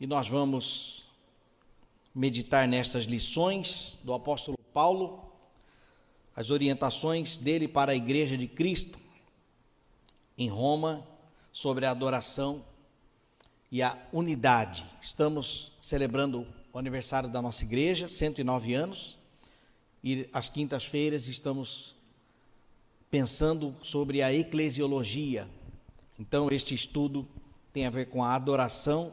e nós vamos meditar nestas lições do apóstolo Paulo, as orientações dele para a igreja de Cristo em Roma sobre a adoração e a unidade. Estamos celebrando o aniversário da nossa igreja, 109 anos, e às quintas-feiras estamos pensando sobre a eclesiologia. Então, este estudo tem a ver com a adoração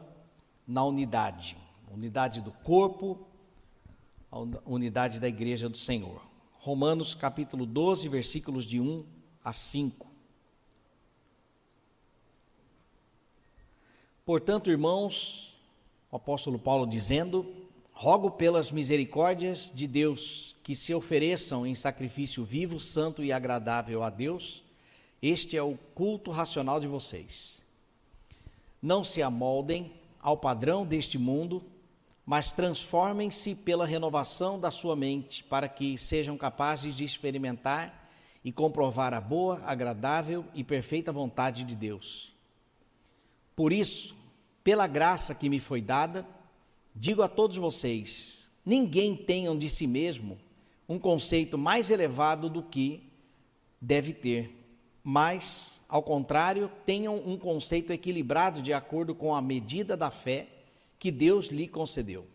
na unidade, unidade do corpo, a unidade da igreja do Senhor. Romanos capítulo 12, versículos de 1 a 5. Portanto, irmãos, o apóstolo Paulo dizendo: rogo pelas misericórdias de Deus que se ofereçam em sacrifício vivo, santo e agradável a Deus. Este é o culto racional de vocês. Não se amoldem ao padrão deste mundo, mas transformem-se pela renovação da sua mente, para que sejam capazes de experimentar e comprovar a boa, agradável e perfeita vontade de Deus. Por isso, pela graça que me foi dada, digo a todos vocês: ninguém tenham de si mesmo um conceito mais elevado do que deve ter, mas, ao contrário, tenham um conceito equilibrado de acordo com a medida da fé que Deus lhe concedeu.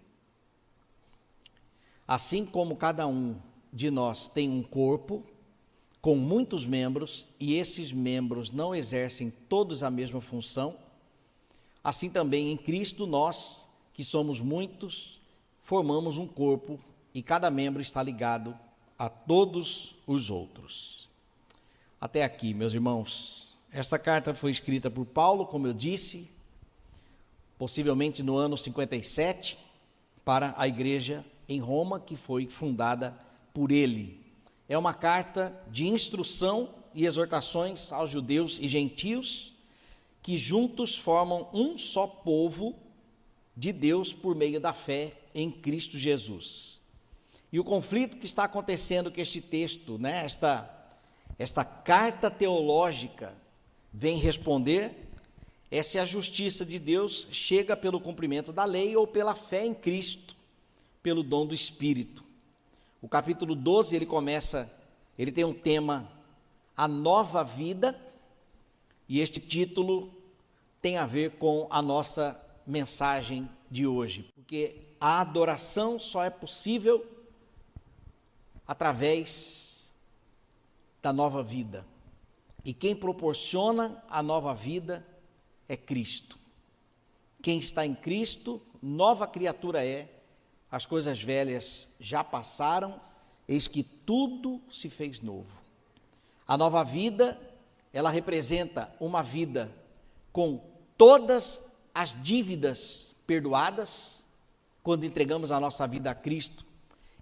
Assim como cada um de nós tem um corpo com muitos membros e esses membros não exercem todos a mesma função, assim também em Cristo nós, que somos muitos, formamos um corpo e cada membro está ligado a todos os outros. Até aqui, meus irmãos. Esta carta foi escrita por Paulo, como eu disse, possivelmente no ano 57, para a igreja em Roma, que foi fundada por ele. É uma carta de instrução e exortações aos judeus e gentios, que juntos formam um só povo de Deus por meio da fé em Cristo Jesus. E o conflito que está acontecendo com este texto, né, esta, esta carta teológica, vem responder é se a justiça de Deus chega pelo cumprimento da lei ou pela fé em Cristo, pelo dom do Espírito. O capítulo 12, ele começa, ele tem um tema, a nova vida, e este título tem a ver com a nossa mensagem de hoje, porque a adoração só é possível através da nova vida. E quem proporciona a nova vida é Cristo. Quem está em Cristo, nova criatura é. As coisas velhas já passaram, eis que tudo se fez novo. A nova vida, ela representa uma vida com todas as dívidas perdoadas, quando entregamos a nossa vida a Cristo,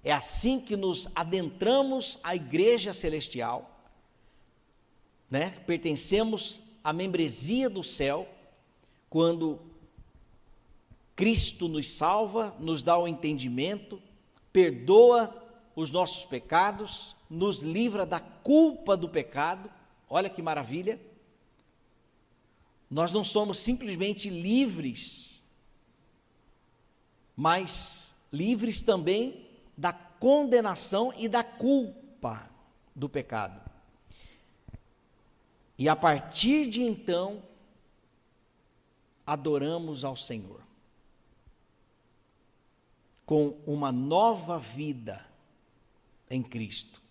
é assim que nos adentramos à igreja celestial, né? Pertencemos à membresia do céu, quando Cristo nos salva, nos dá o entendimento, perdoa os nossos pecados, nos livra da culpa do pecado. Olha que maravilha! Nós não somos simplesmente livres, mas livres também da condenação e da culpa do pecado. E a partir de então, adoramos ao Senhor com uma nova vida em Cristo.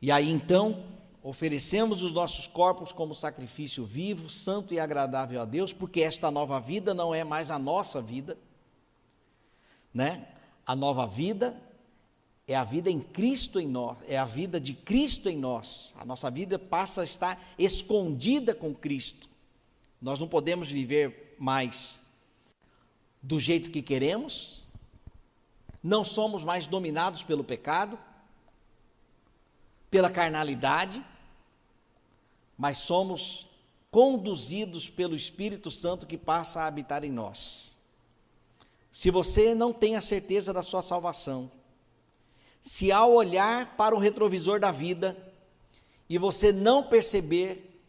E aí então, oferecemos os nossos corpos como sacrifício vivo, santo e agradável a Deus, porque esta nova vida não é mais a nossa vida, né? A nova vida é a vida em Cristo em nós, é a vida de Cristo em nós. A nossa vida passa a estar escondida com Cristo. Nós não podemos viver mais do jeito que queremos, não somos mais dominados pelo pecado, pela carnalidade, mas somos conduzidos pelo Espírito Santo que passa a habitar em nós. Se você não tem a certeza da sua salvação, se ao olhar para o retrovisor da vida e você não perceber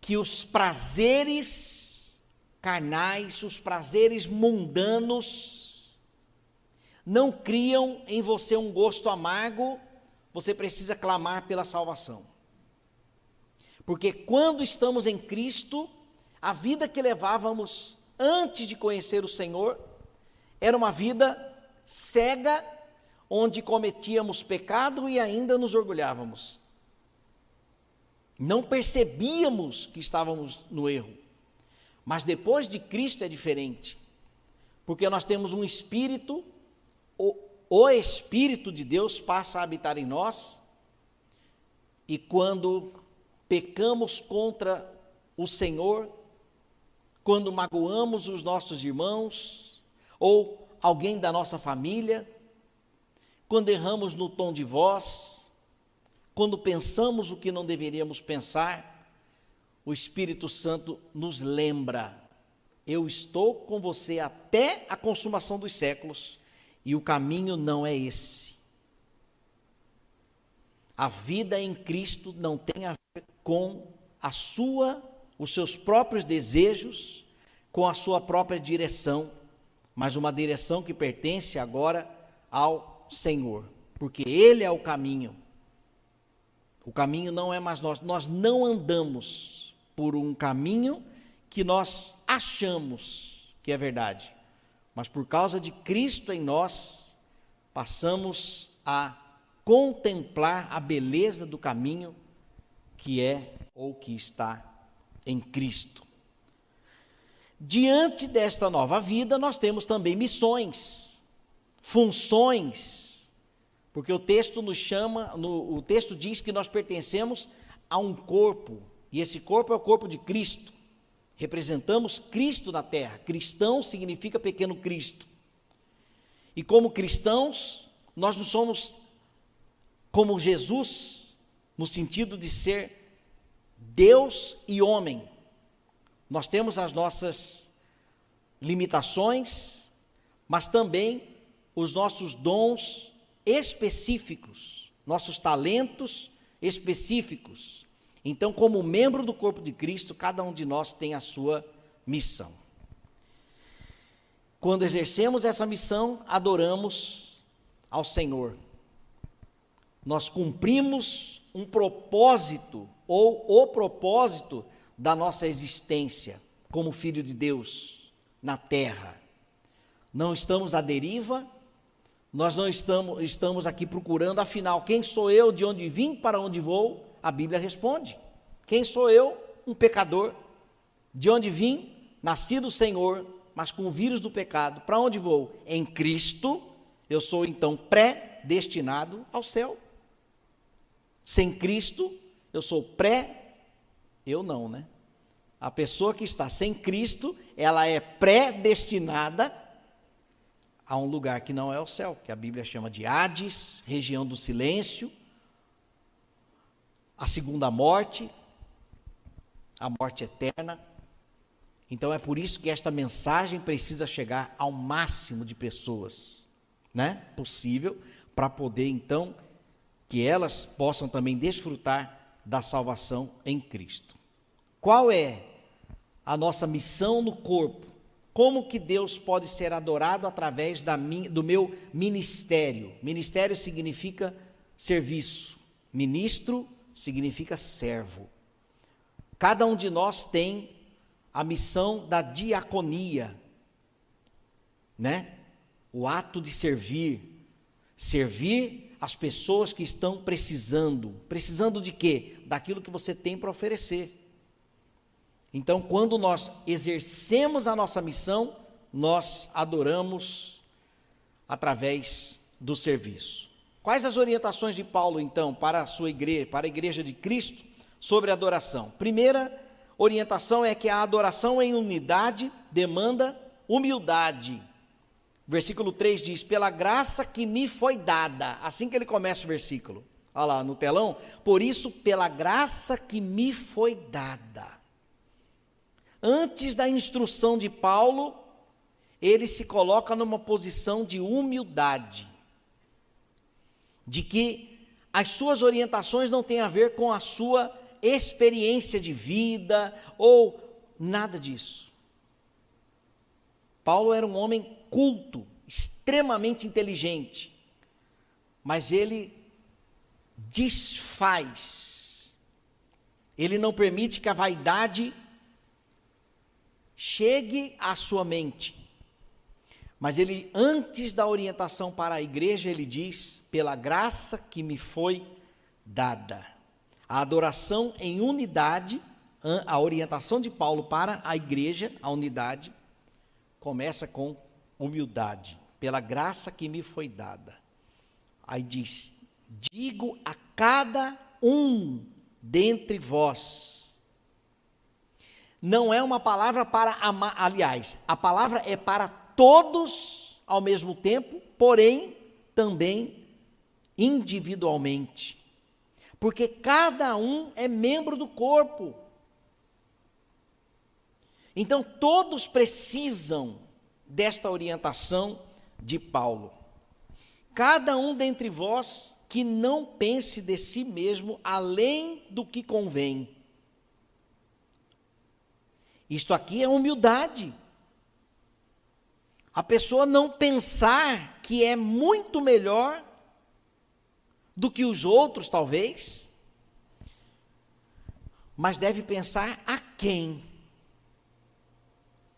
que os prazeres carnais, os prazeres mundanos, não criam em você um gosto amargo, você precisa clamar pela salvação. Porque quando estamos em Cristo, a vida que levávamos antes de conhecer o Senhor era uma vida cega, onde cometíamos pecado e ainda nos orgulhávamos. Não percebíamos que estávamos no erro. Mas depois de Cristo é diferente, porque nós temos um Espírito, o, o Espírito de Deus passa a habitar em nós, e quando pecamos contra o Senhor, quando magoamos os nossos irmãos, ou alguém da nossa família, quando erramos no tom de voz, quando pensamos o que não deveríamos pensar, o Espírito Santo nos lembra: eu estou com você até a consumação dos séculos, e o caminho não é esse. A vida em Cristo não tem a ver com a sua, os seus próprios desejos, com a sua própria direção, mas uma direção que pertence agora ao Senhor, porque Ele é o caminho. O caminho não é mais nós, nós não andamos por um caminho que nós achamos que é verdade, mas por causa de Cristo em nós, passamos a contemplar a beleza do caminho que é ou que está em Cristo. Diante desta nova vida, nós temos também missões, funções, porque o texto nos chama, no, o texto diz que nós pertencemos a um corpo, e esse corpo é o corpo de Cristo. Representamos Cristo na terra. Cristão significa pequeno Cristo. E como cristãos, nós não somos como Jesus, no sentido de ser Deus e homem. Nós temos as nossas limitações, mas também os nossos dons específicos, nossos talentos específicos. Então, como membro do corpo de Cristo, cada um de nós tem a sua missão. Quando exercemos essa missão, adoramos ao Senhor. Nós cumprimos um propósito ou o propósito da nossa existência como filho de Deus na terra. Não estamos à deriva, nós não estamos, estamos aqui procurando, afinal, quem sou eu, de onde vim, para onde vou, a Bíblia responde: Quem sou eu? Um pecador. De onde vim? Nascido Senhor, mas com o vírus do pecado. Para onde vou? Em Cristo. Eu sou então predestinado ao céu. Sem Cristo, eu sou pré. Eu não, né? A pessoa que está sem Cristo, ela é predestinada a um lugar que não é o céu, que a Bíblia chama de Hades, região do silêncio, a segunda morte, a morte eterna. Então é por isso que esta mensagem precisa chegar ao máximo de pessoas, né? Possível para poder então que elas possam também desfrutar da salvação em Cristo. Qual é a nossa missão no corpo? Como que Deus pode ser adorado através da do meu ministério? Ministério significa serviço. Ministro significa servo. Cada um de nós tem a missão da diaconia, né? O ato de servir, servir as pessoas que estão precisando. Precisando de quê? Daquilo que você tem para oferecer. Então, quando nós exercemos a nossa missão, nós adoramos através do serviço. Quais as orientações de Paulo, então, para a sua igreja, para a igreja de Cristo, sobre adoração? Primeira orientação é que a adoração em unidade demanda humildade. Versículo 3 diz: Pela graça que me foi dada. Assim que ele começa o versículo. Olha lá no telão. Por isso, pela graça que me foi dada. Antes da instrução de Paulo, ele se coloca numa posição de humildade de que as suas orientações não têm a ver com a sua experiência de vida ou nada disso. Paulo era um homem culto, extremamente inteligente, mas ele desfaz. Ele não permite que a vaidade chegue à sua mente. Mas ele, antes da orientação para a igreja, ele diz: pela graça que me foi dada. A adoração em unidade, a orientação de Paulo para a igreja, a unidade, começa com humildade, pela graça que me foi dada. Aí diz: digo a cada um dentre vós. Não é uma palavra para amar, aliás, a palavra é para todos ao mesmo tempo, porém também individualmente. Porque cada um é membro do corpo. Então todos precisam desta orientação de Paulo. Cada um dentre vós que não pense de si mesmo além do que convém. Isto aqui é humildade. A pessoa não pensar que é muito melhor do que os outros, talvez, mas deve pensar a quem.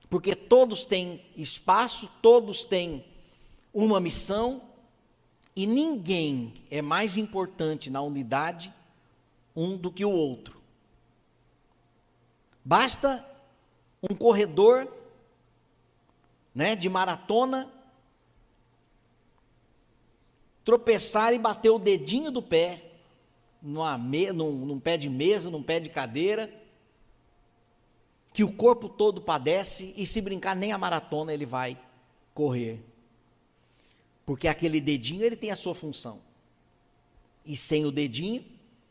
Porque todos têm espaço, todos têm uma missão, e ninguém é mais importante na unidade um do que o outro. Basta um corredor né, de maratona, tropeçar e bater o dedinho do pé numa me, num, num pé de mesa, num pé de cadeira, que o corpo todo padece e se brincar nem a maratona ele vai correr. Porque aquele dedinho ele tem a sua função. E sem o dedinho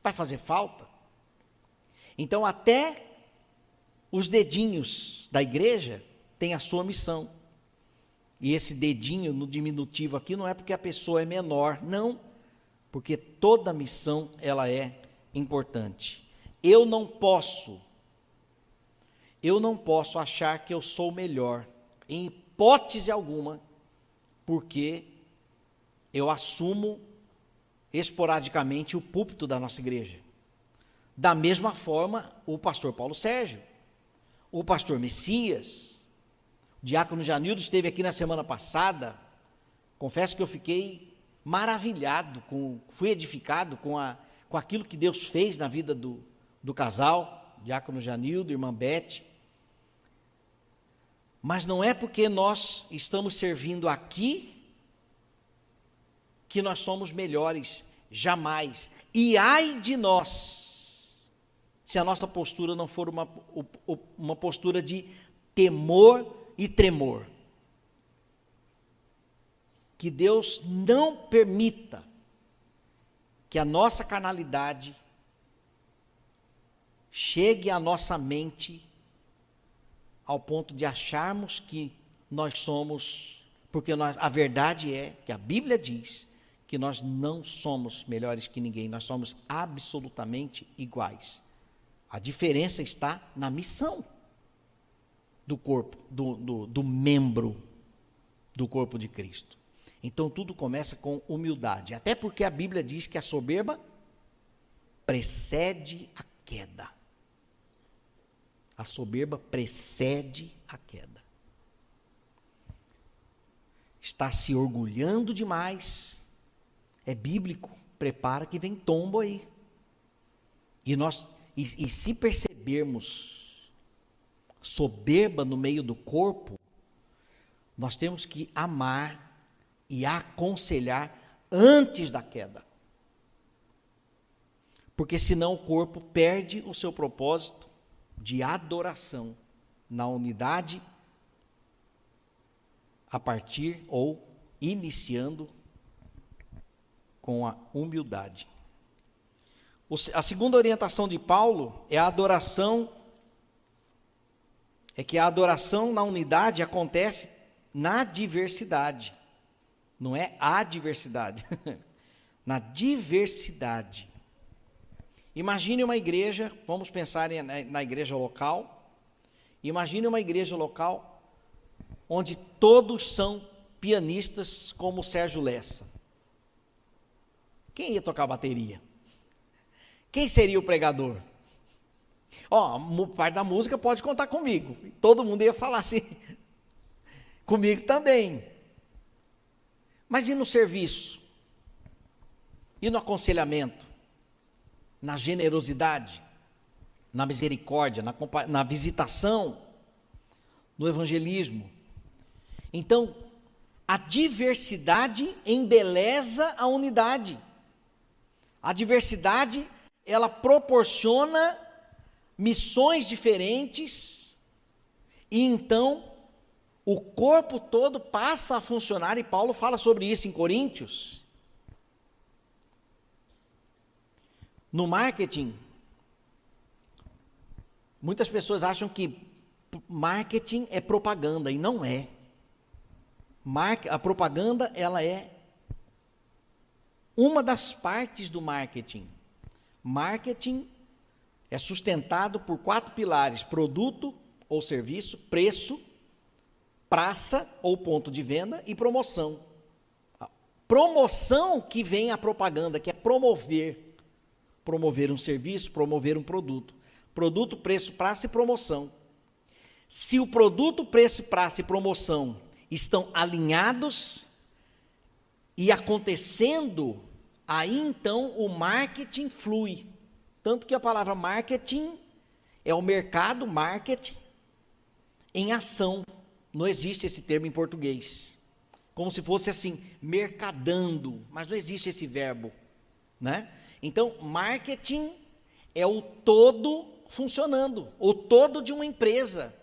vai fazer falta. Então até os dedinhos da igreja têm a sua missão. E esse dedinho no diminutivo aqui não é porque a pessoa é menor, não, porque toda missão ela é importante. Eu não posso eu não posso achar que eu sou melhor em hipótese alguma, porque eu assumo esporadicamente o púlpito da nossa igreja. Da mesma forma, o pastor Paulo Sérgio, o pastor Messias, o diácono Janildo esteve aqui na semana passada. Confesso que eu fiquei maravilhado, com, fui edificado com, a, com aquilo que Deus fez na vida do, do casal, diácono Janildo, irmã Bete. Mas não é porque nós estamos servindo aqui que nós somos melhores, jamais. E ai de nós, se a nossa postura não for uma, uma postura de temor e tremor. Que Deus não permita que a nossa carnalidade chegue à nossa mente ao ponto de acharmos que nós somos, porque nós, a verdade é que a Bíblia diz que nós não somos melhores que ninguém, nós somos absolutamente iguais. A diferença está na missão do corpo, do, do, do membro do corpo de Cristo. Então tudo começa com humildade, até porque a Bíblia diz que a soberba precede a queda. A soberba precede a queda. Está se orgulhando demais, é bíblico, prepara que vem tombo aí. E nós e, e se percebermos soberba no meio do corpo, nós temos que amar e aconselhar antes da queda. Porque senão o corpo perde o seu propósito de adoração na unidade a partir ou iniciando com a humildade. A segunda orientação de Paulo é a adoração é que a adoração na unidade acontece na diversidade. Não é a diversidade, na diversidade. Imagine uma igreja, vamos pensar na igreja local. Imagine uma igreja local onde todos são pianistas como Sérgio Lessa. Quem ia tocar bateria? Quem seria o pregador? Ó, oh, parte da música pode contar comigo. Todo mundo ia falar assim. comigo também. Mas e no serviço? E no aconselhamento? Na generosidade? Na misericórdia? Na, na visitação? No evangelismo? Então, a diversidade embeleza a unidade. A diversidade, ela proporciona missões diferentes, e então o corpo todo passa a funcionar, e Paulo fala sobre isso em Coríntios. No marketing, muitas pessoas acham que marketing é propaganda, e não é. A propaganda, ela é uma das partes do marketing. Marketing é sustentado por quatro pilares: produto ou serviço, preço, praça ou ponto de venda e promoção. Promoção que vem a propaganda, que é promover, promover um serviço, promover um produto. Produto, preço, praça e promoção. Se o produto, preço, praça e promoção estão alinhados e acontecendo, aí então o marketing flui. Tanto que a palavra marketing é o mercado, marketing, em ação. Não existe esse termo em português. Como se fosse assim, mercadando, mas não existe esse verbo, né? Então, marketing é o todo funcionando, o todo de uma empresa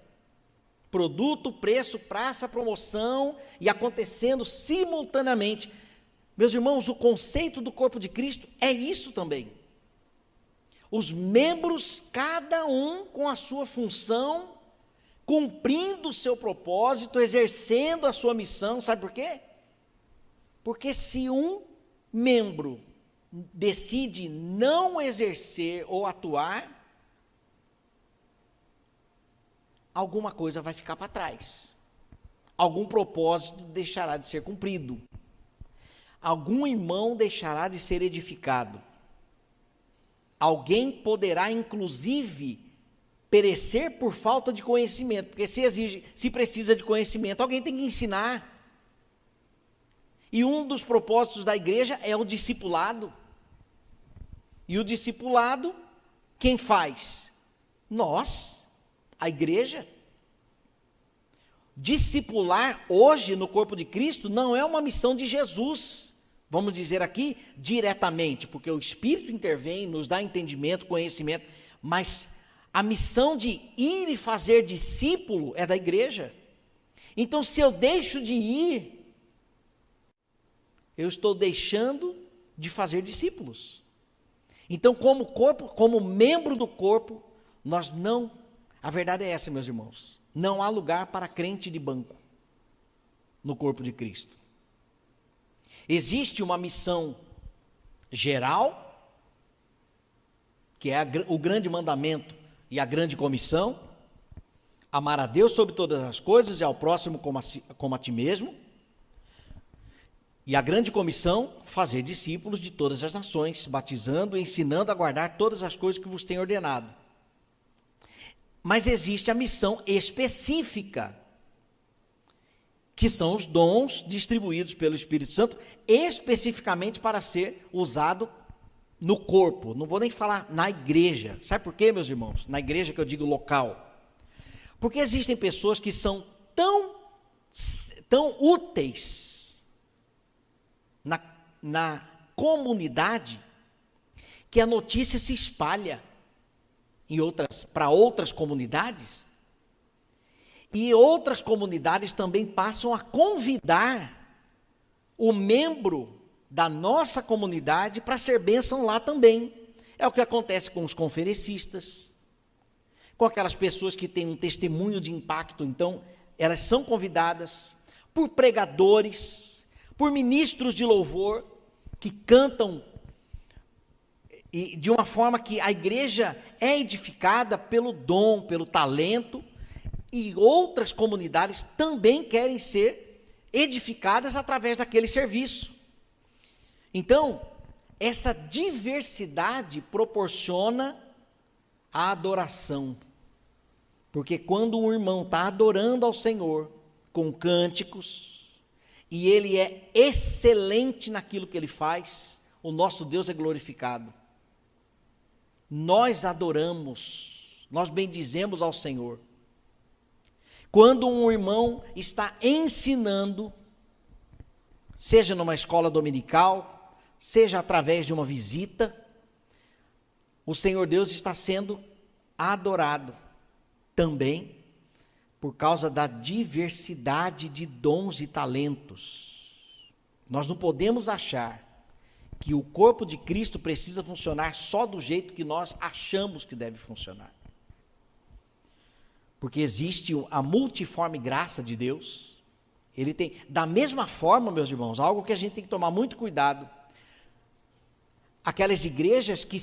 produto, preço, praça, promoção e acontecendo simultaneamente. Meus irmãos, o conceito do corpo de Cristo é isso também. Os membros, cada um com a sua função, cumprindo o seu propósito, exercendo a sua missão, sabe por quê? Porque se um membro decide não exercer ou atuar, alguma coisa vai ficar para trás. Algum propósito deixará de ser cumprido. Algum irmão deixará de ser edificado. Alguém poderá, inclusive, perecer por falta de conhecimento, porque se exige, se precisa de conhecimento, alguém tem que ensinar. E um dos propósitos da igreja é o discipulado. E o discipulado, quem faz? Nós a igreja. Discipular hoje no corpo de Cristo não é uma missão de Jesus, vamos dizer aqui diretamente, porque o Espírito intervém, nos dá entendimento, conhecimento, mas a missão de ir e fazer discípulo é da igreja. Então, se eu deixo de ir, eu estou deixando de fazer discípulos. Então, como corpo, como membro do corpo, nós não a verdade é essa, meus irmãos. Não há lugar para crente de banco no corpo de Cristo. Existe uma missão geral, que é a, o grande mandamento e a grande comissão: amar a Deus sobre todas as coisas e ao próximo como a, como a ti mesmo. E a grande comissão, fazer discípulos de todas as nações, batizando ensinando a guardar todas as coisas que vos tenho ordenado. Mas existe a missão específica, que são os dons distribuídos pelo Espírito Santo, especificamente para ser usado no corpo. Não vou nem falar na igreja. Sabe por quê, meus irmãos? Na igreja que eu digo local. Porque existem pessoas que são tão, tão úteis na, na comunidade que a notícia se espalha em outras para outras comunidades. E outras comunidades também passam a convidar o membro da nossa comunidade para ser bênção lá também. É o que acontece com os conferencistas, com aquelas pessoas que têm um testemunho de impacto, então elas são convidadas por pregadores, por ministros de louvor que cantam e de uma forma que a igreja é edificada pelo dom, pelo talento, e outras comunidades também querem ser edificadas através daquele serviço. Então, essa diversidade proporciona a adoração. Porque quando um irmão está adorando ao Senhor com cânticos, e ele é excelente naquilo que ele faz, o nosso Deus é glorificado. Nós adoramos, nós bendizemos ao Senhor. Quando um irmão está ensinando, seja numa escola dominical, seja através de uma visita, o Senhor Deus está sendo adorado também por causa da diversidade de dons e talentos. Nós não podemos achar que o corpo de Cristo precisa funcionar só do jeito que nós achamos que deve funcionar. Porque existe a multiforme graça de Deus. Ele tem, da mesma forma, meus irmãos, algo que a gente tem que tomar muito cuidado. Aquelas igrejas que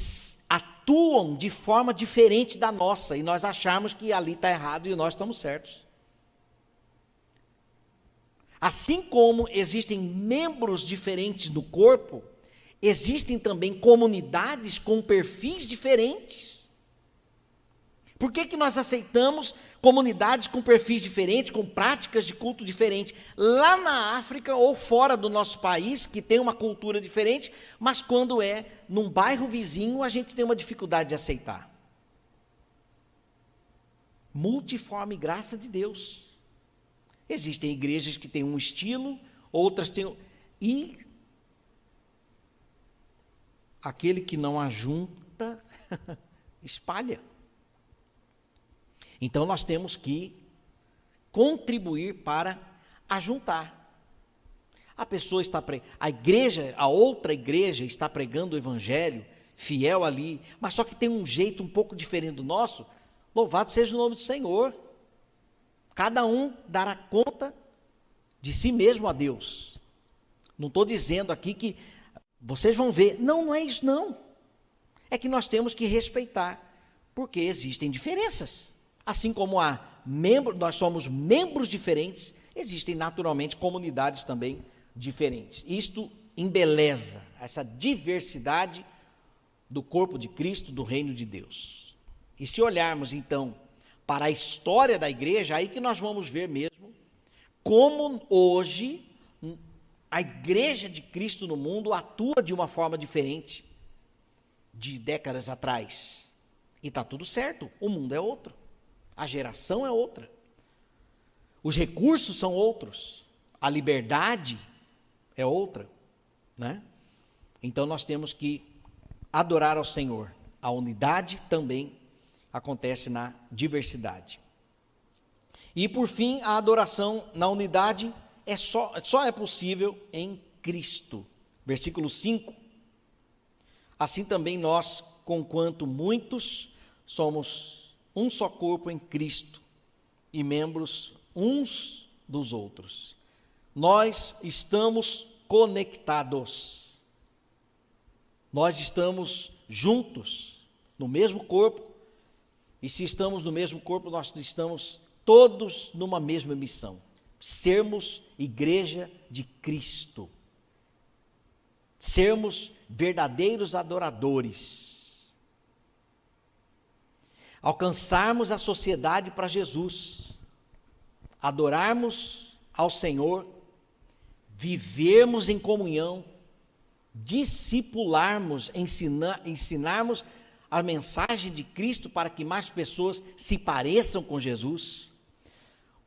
atuam de forma diferente da nossa e nós achamos que ali está errado e nós estamos certos. Assim como existem membros diferentes do corpo, existem também comunidades com perfis diferentes. Por que, que nós aceitamos comunidades com perfis diferentes, com práticas de culto diferentes? Lá na África ou fora do nosso país, que tem uma cultura diferente, mas quando é num bairro vizinho, a gente tem uma dificuldade de aceitar. Multiforme graça de Deus. Existem igrejas que têm um estilo, outras têm. E aquele que não ajunta, espalha. Então nós temos que contribuir para ajuntar. A pessoa está pre... a igreja, a outra igreja está pregando o evangelho, fiel ali, mas só que tem um jeito um pouco diferente do nosso. Louvado seja o nome do Senhor. Cada um dará conta de si mesmo a Deus. Não estou dizendo aqui que vocês vão ver. Não, não é isso, não. É que nós temos que respeitar, porque existem diferenças. Assim como há membros, nós somos membros diferentes, existem naturalmente comunidades também diferentes. Isto embeleza essa diversidade do corpo de Cristo, do reino de Deus. E se olharmos então para a história da igreja, aí que nós vamos ver mesmo como hoje a igreja de Cristo no mundo atua de uma forma diferente de décadas atrás. E está tudo certo, o mundo é outro. A geração é outra. Os recursos são outros. A liberdade é outra, né? Então nós temos que adorar ao Senhor. A unidade também acontece na diversidade. E por fim, a adoração na unidade é só, só é possível em Cristo. Versículo 5. Assim também nós, conquanto muitos, somos um só corpo em Cristo e membros uns dos outros. Nós estamos conectados. Nós estamos juntos no mesmo corpo. E se estamos no mesmo corpo, nós estamos todos numa mesma missão: sermos igreja de Cristo. Sermos verdadeiros adoradores alcançarmos a sociedade para Jesus, adorarmos ao Senhor, vivermos em comunhão, discipularmos, ensinar, ensinarmos a mensagem de Cristo para que mais pessoas se pareçam com Jesus.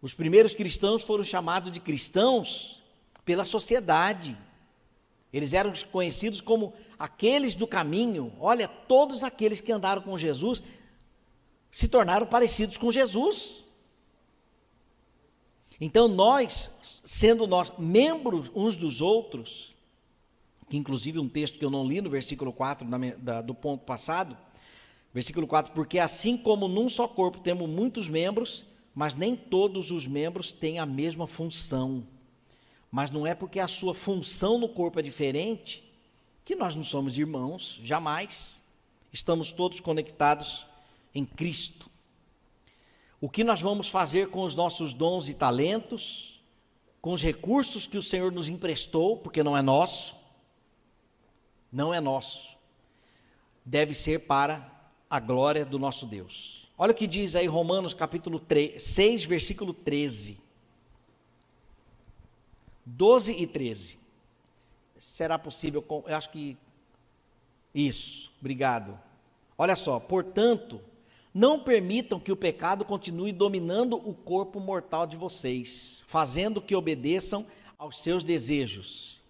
Os primeiros cristãos foram chamados de cristãos pela sociedade. Eles eram conhecidos como aqueles do caminho. Olha, todos aqueles que andaram com Jesus se tornaram parecidos com Jesus. Então nós, sendo nós membros uns dos outros, que inclusive um texto que eu não li no versículo 4 da, do ponto passado, versículo 4, porque assim como num só corpo temos muitos membros, mas nem todos os membros têm a mesma função. Mas não é porque a sua função no corpo é diferente que nós não somos irmãos, jamais. Estamos todos conectados em Cristo. O que nós vamos fazer com os nossos dons e talentos, com os recursos que o Senhor nos emprestou, porque não é nosso, não é nosso, deve ser para a glória do nosso Deus. Olha o que diz aí Romanos capítulo 3, 6, versículo 13. 12 e 13. Será possível? Eu acho que. Isso, obrigado. Olha só, portanto, não permitam que o pecado continue dominando o corpo mortal de vocês, fazendo que obedeçam aos seus desejos.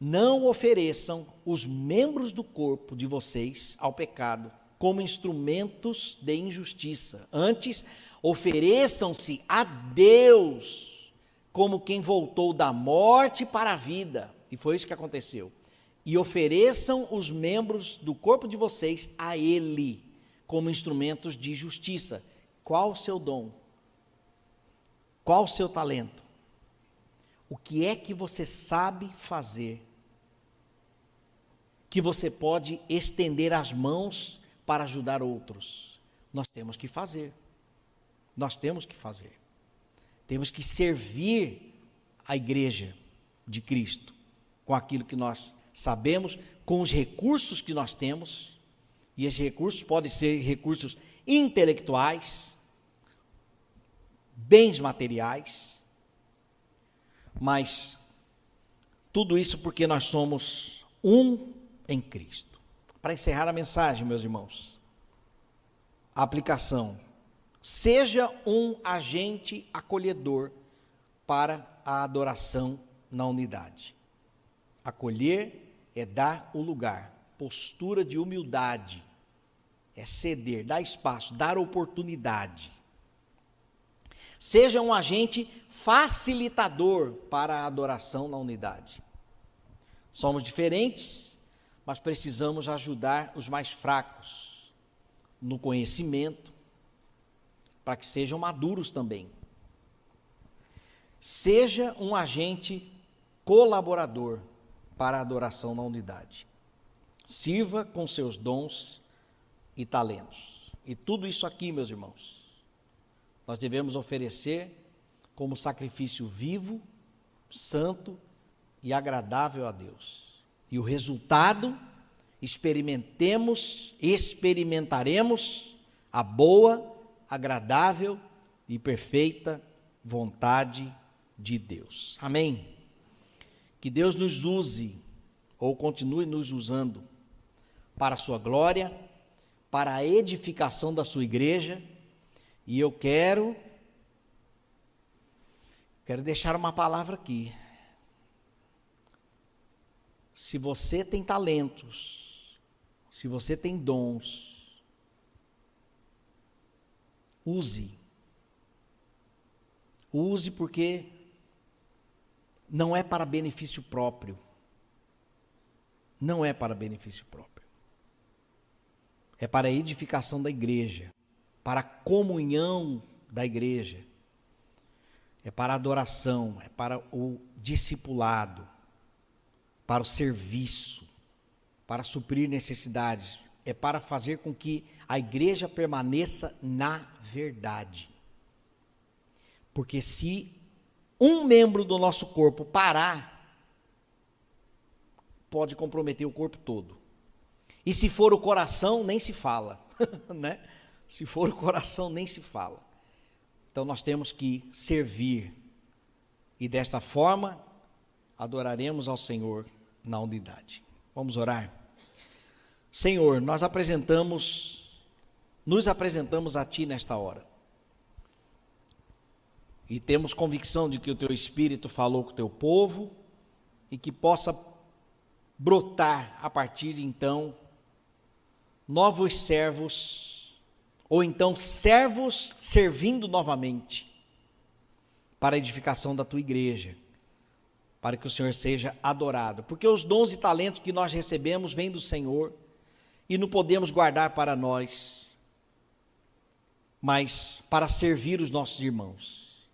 Não ofereçam os membros do corpo de vocês ao pecado como instrumentos de injustiça. Antes, ofereçam-se a Deus como quem voltou da morte para a vida. E foi isso que aconteceu. E ofereçam os membros do corpo de vocês a Ele, como instrumentos de justiça. Qual o seu dom? Qual o seu talento? O que é que você sabe fazer? Que você pode estender as mãos para ajudar outros. Nós temos que fazer. Nós temos que fazer. Temos que servir a igreja de Cristo com aquilo que nós sabemos, com os recursos que nós temos. E esses recursos podem ser recursos intelectuais, bens materiais, mas tudo isso porque nós somos um em Cristo. Para encerrar a mensagem, meus irmãos, a aplicação Seja um agente acolhedor para a adoração na unidade. Acolher é dar o lugar, postura de humildade, é ceder, dar espaço, dar oportunidade. Seja um agente facilitador para a adoração na unidade. Somos diferentes, mas precisamos ajudar os mais fracos no conhecimento, para que sejam maduros também. Seja um agente colaborador para a adoração na unidade. Sirva com seus dons e talentos. E tudo isso aqui, meus irmãos, nós devemos oferecer como sacrifício vivo, santo e agradável a Deus. E o resultado, experimentemos, experimentaremos a boa, agradável e perfeita vontade de Deus. Amém. Que Deus nos use ou continue nos usando para a sua glória, para a edificação da sua igreja, e eu quero quero deixar uma palavra aqui. Se você tem talentos, se você tem dons, Use. Use porque não é para benefício próprio. Não é para benefício próprio. É para a edificação da igreja, para a comunhão da igreja. É para a adoração, é para o discipulado, para o serviço, para suprir necessidades, é para fazer com que a igreja permaneça na verdade. Porque se um membro do nosso corpo parar, pode comprometer o corpo todo. E se for o coração, nem se fala, né? Se for o coração, nem se fala. Então nós temos que servir e desta forma adoraremos ao Senhor na unidade. Vamos orar. Senhor, nós apresentamos, nos apresentamos a Ti nesta hora. E temos convicção de que o Teu Espírito falou com o Teu povo e que possa brotar a partir de então novos servos, ou então servos servindo novamente para a edificação da Tua igreja, para que o Senhor seja adorado. Porque os dons e talentos que nós recebemos vêm do Senhor e não podemos guardar para nós, mas para servir os nossos irmãos.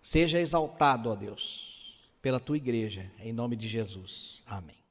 Seja exaltado, ó Deus, pela tua igreja, em nome de Jesus. Amém.